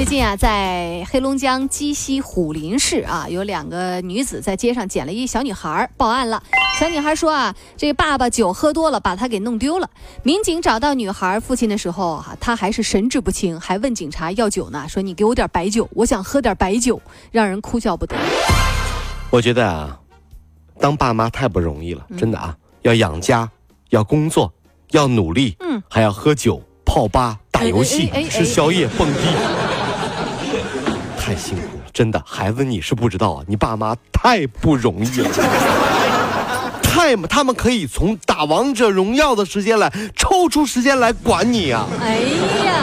最近啊，在黑龙江鸡西虎林市啊，有两个女子在街上捡了一小女孩，报案了。小女孩说啊，这个爸爸酒喝多了，把她给弄丢了。民警找到女孩父亲的时候啊，他还是神志不清，还问警察要酒呢，说你给我点白酒，我想喝点白酒，让人哭笑不得。我觉得啊，当爸妈太不容易了，真的啊，要养家，要工作，要努力，嗯，还要喝酒、泡吧、打游戏、吃宵夜、蹦迪，太辛苦了，真的。孩子，你是不知道啊，你爸妈太不容易了。太，他们可以从打王者荣耀的时间来抽出时间来管你啊，哎呀，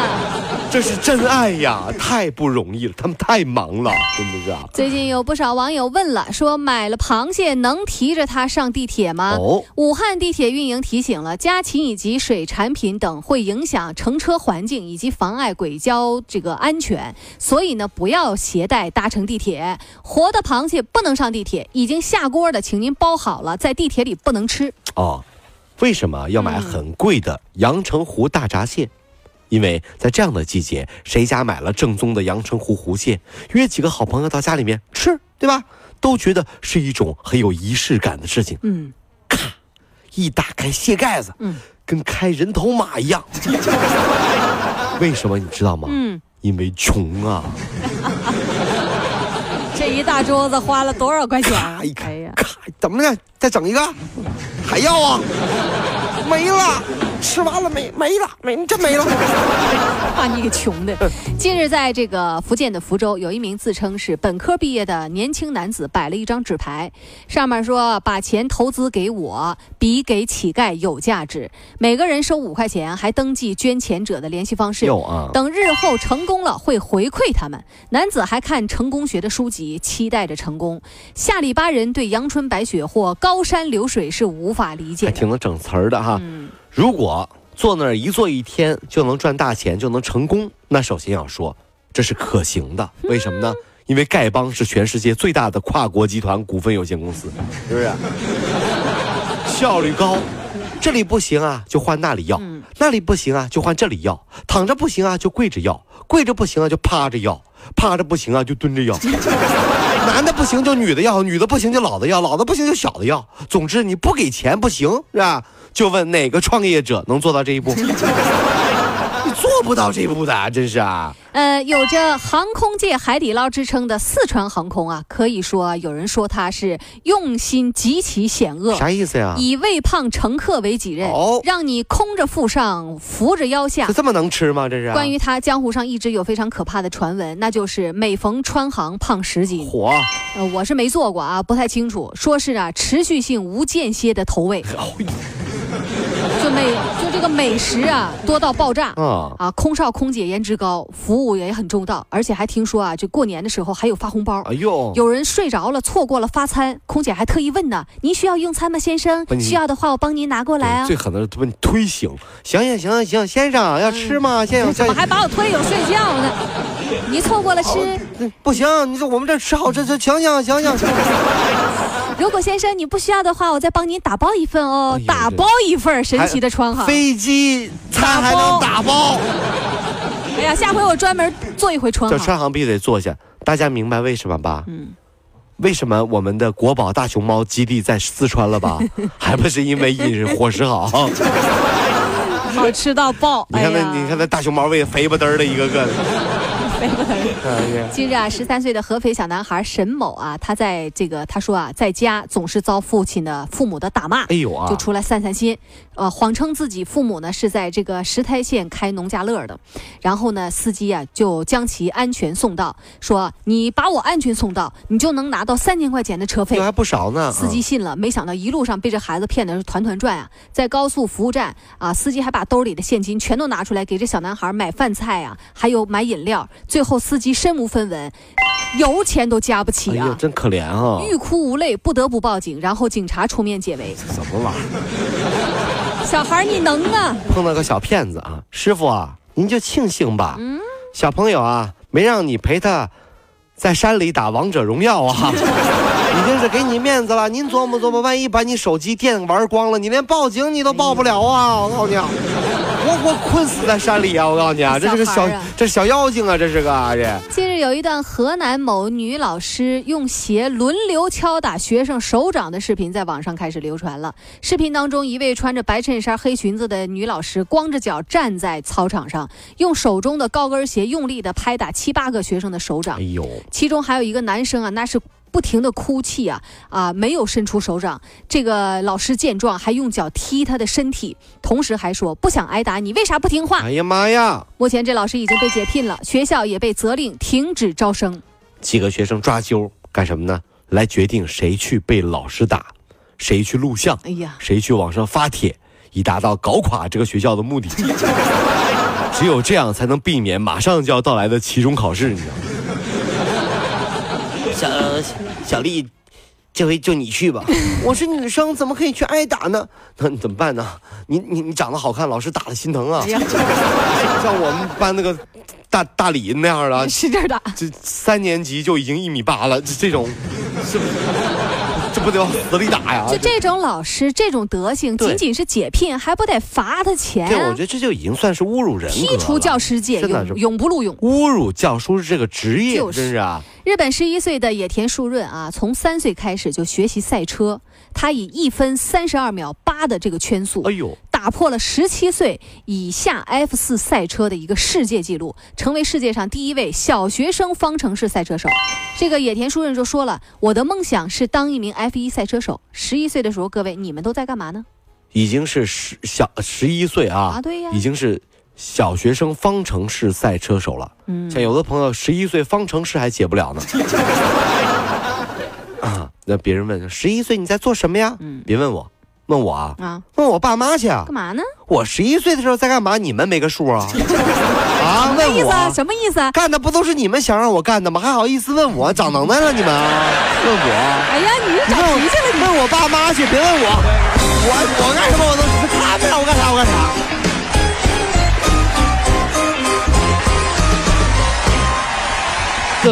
这是真爱呀，太不容易了，他们太忙了，真的是啊。最近有不少网友问了，说买了螃蟹能提着它上地铁吗？哦武汉地铁运营提醒了，家禽以及水产品等会影响乘车环境以及妨碍轨交这个安全，所以呢，不要携带搭乘地铁。活的螃蟹不能上地铁，已经下锅的，请您包好了，在地铁里不能吃。哦，为什么要买很贵的阳澄湖大闸蟹？因为在这样的季节，谁家买了正宗的阳澄湖湖蟹，约几个好朋友到家里面吃，对吧？都觉得是一种很有仪式感的事情。嗯，咔一打开蟹盖子，嗯跟开人头马一样。为什么你知道吗？嗯，因为穷啊！这一大桌子花了多少块钱啊咔一看哎呀，咔，怎么的？再整一个？还要啊？没了，吃完了没？没了，没，真没了。把 你给穷的。近日，在这个福建的福州，有一名自称是本科毕业的年轻男子摆了一张纸牌，上面说把钱投资给我，比给乞丐有价值。每个人收五块钱，还登记捐钱者的联系方式。有啊等日后成功了，会回馈他们。男子还看成功学的书籍，期待着成功。下里巴人对阳春白雪或高山流水是无法理解的。还挺能整词儿的哈。嗯如果坐那儿一坐一天就能赚大钱，就能成功，那首先要说这是可行的。为什么呢？因为丐帮是全世界最大的跨国集团股份有限公司，是不是？效率高，这里不行啊，就换那里要；嗯那里不行啊，就换这里要；躺着不行啊，就跪着要；跪着不行啊，就趴着要；趴着不行啊，就蹲着要。男的不行就女的要，女的不行就老的要，老的不行就小的要。总之你不给钱不行，是吧？就问哪个创业者能做到这一步？你做不到这一步的，真是啊！呃，有着航空界海底捞之称的四川航空啊，可以说有人说它是用心极其险恶，啥意思呀？以喂胖乘客为己任，哦让你空着腹上，扶着腰下这。这么能吃吗？这是关于它，江湖上一直有非常可怕的传闻，那就是每逢川航胖十斤。火，呃，我是没做过啊，不太清楚。说是啊，持续性无间歇的投喂，就美就这个美食啊多到爆炸啊啊！空少空姐颜值高，服务也很周到，而且还听说啊，就过年的时候还有发红包。哎呦，有人睡着了，错过了发餐，空姐还特意问呢：“您需要用餐吗，先生需要的话，我帮您拿过来啊。最”狠的是问你推醒，行行行行，先生要吃吗？先生，怎么还把我推醒睡觉呢？你错过了吃。不行，你说我们这吃好，吃这行行行行行。如果先生你不需要的话，我再帮您打包一份哦，哎打包一份，神奇的川航。飞机餐还能打包，哎呀，下回我专门做一回川航这。川航必须得坐下。大家明白为什么吧？嗯，为什么我们的国宝大熊猫基地在四川了吧？还不是因为饮食伙食好？好吃到爆！你看那，哎你看那大熊猫喂肥不嘚儿的一个个的。近日啊，十三岁的合肥小男孩沈某啊，他在这个他说啊，在家总是遭父亲的父母的打骂，哎呦啊就出来散散心，呃，谎称自己父母呢是在这个石台县开农家乐的，然后呢，司机啊就将其安全送到，说你把我安全送到，你就能拿到三千块钱的车费这。还不少呢。司机啊信了，没想到一路上被这孩子骗得是团团转啊！在高速服务站啊，司机还把兜里的现金全都拿出来给这小男孩买饭菜啊，还有买饮料。最后司机身无分文，油钱都加不起啊，真可怜啊！欲哭无泪，不得不报警，然后警察出面解围。怎么玩意儿？小孩你能啊？碰到个小骗子啊！师傅啊，您就庆幸吧。嗯小朋友啊，没让你陪他在山里打王者荣耀啊，已经是给你面子了。您琢磨琢磨，万一把你手机电玩光了，你连报警你都报不了啊！我告诉你啊，活活困死在山里啊！我告诉你啊，这是个小这是小妖精啊，这是个这。近日有一段河南某女老师用鞋轮流敲打学生手掌的视频在网上开始流传了。视频当中，一位穿着白衬衫、黑裙子的女老师光着脚站在操场上，用手中的高跟鞋用力的拍打七八个学生的手掌哎，呦，其中还有一个男生啊，那是。不停的哭泣啊啊，没有伸出手掌。这个老师见状，还用脚踢他的身体，同时还说不想挨打，你为啥不听话？哎呀妈呀！目前这老师已经被解聘了，学校也被责令停止招生。几个学生抓阄干什么呢？来决定谁去被老师打，谁去录像，哎呀，谁去网上发帖，以达到搞垮这个学校的目的。只有这样才能避免马上就要到来的期中考试，你知道吗？小小丽，这回就你去吧。我是女生，怎么可以去挨打呢？那你怎么办呢？你你你长得好看，老师打的心疼啊。像我们班那个大大李那样的，使劲打。这三年级就已经一米八了，这这种是不是？这不得往死里打呀？就这种老师，这种德行，仅仅是解聘，还不得罚他钱、对，我啊觉？得这就已经算是侮辱人格了。剔除教师界，永永不录用。侮辱教书这个职业，就是真是啊！日本十一岁的野田树润啊，从三岁开始就学习赛车，他以一分三十二秒八的这个圈速哎，呦，打破了十七岁以下 F 四赛车的一个世界纪录，成为世界上第一位小学生方程式赛车手。这个野田书润就说了：“我的梦想是当一名 F 一赛车手。十一岁的时候，各位你们都在干嘛呢？已经是十小十一岁啊，啊对呀已经是小学生方程式赛车手了。嗯像有的朋友十一岁方程式还解不了呢。啊，那别人问十一岁你在做什么呀？嗯别问我，问我啊，啊，问我爸妈去啊干。嘛呢？我十一岁的时候在干嘛？你们没个数啊？啊，什么意思啊？问我。什么意思啊？干的不都是你们想让我干的吗？还好意思问我，长能耐了你们啊？问我？哎呀，你长脾气了你。问我爸妈去，别问我。我我干什么我都，他们让我干啥我干啥。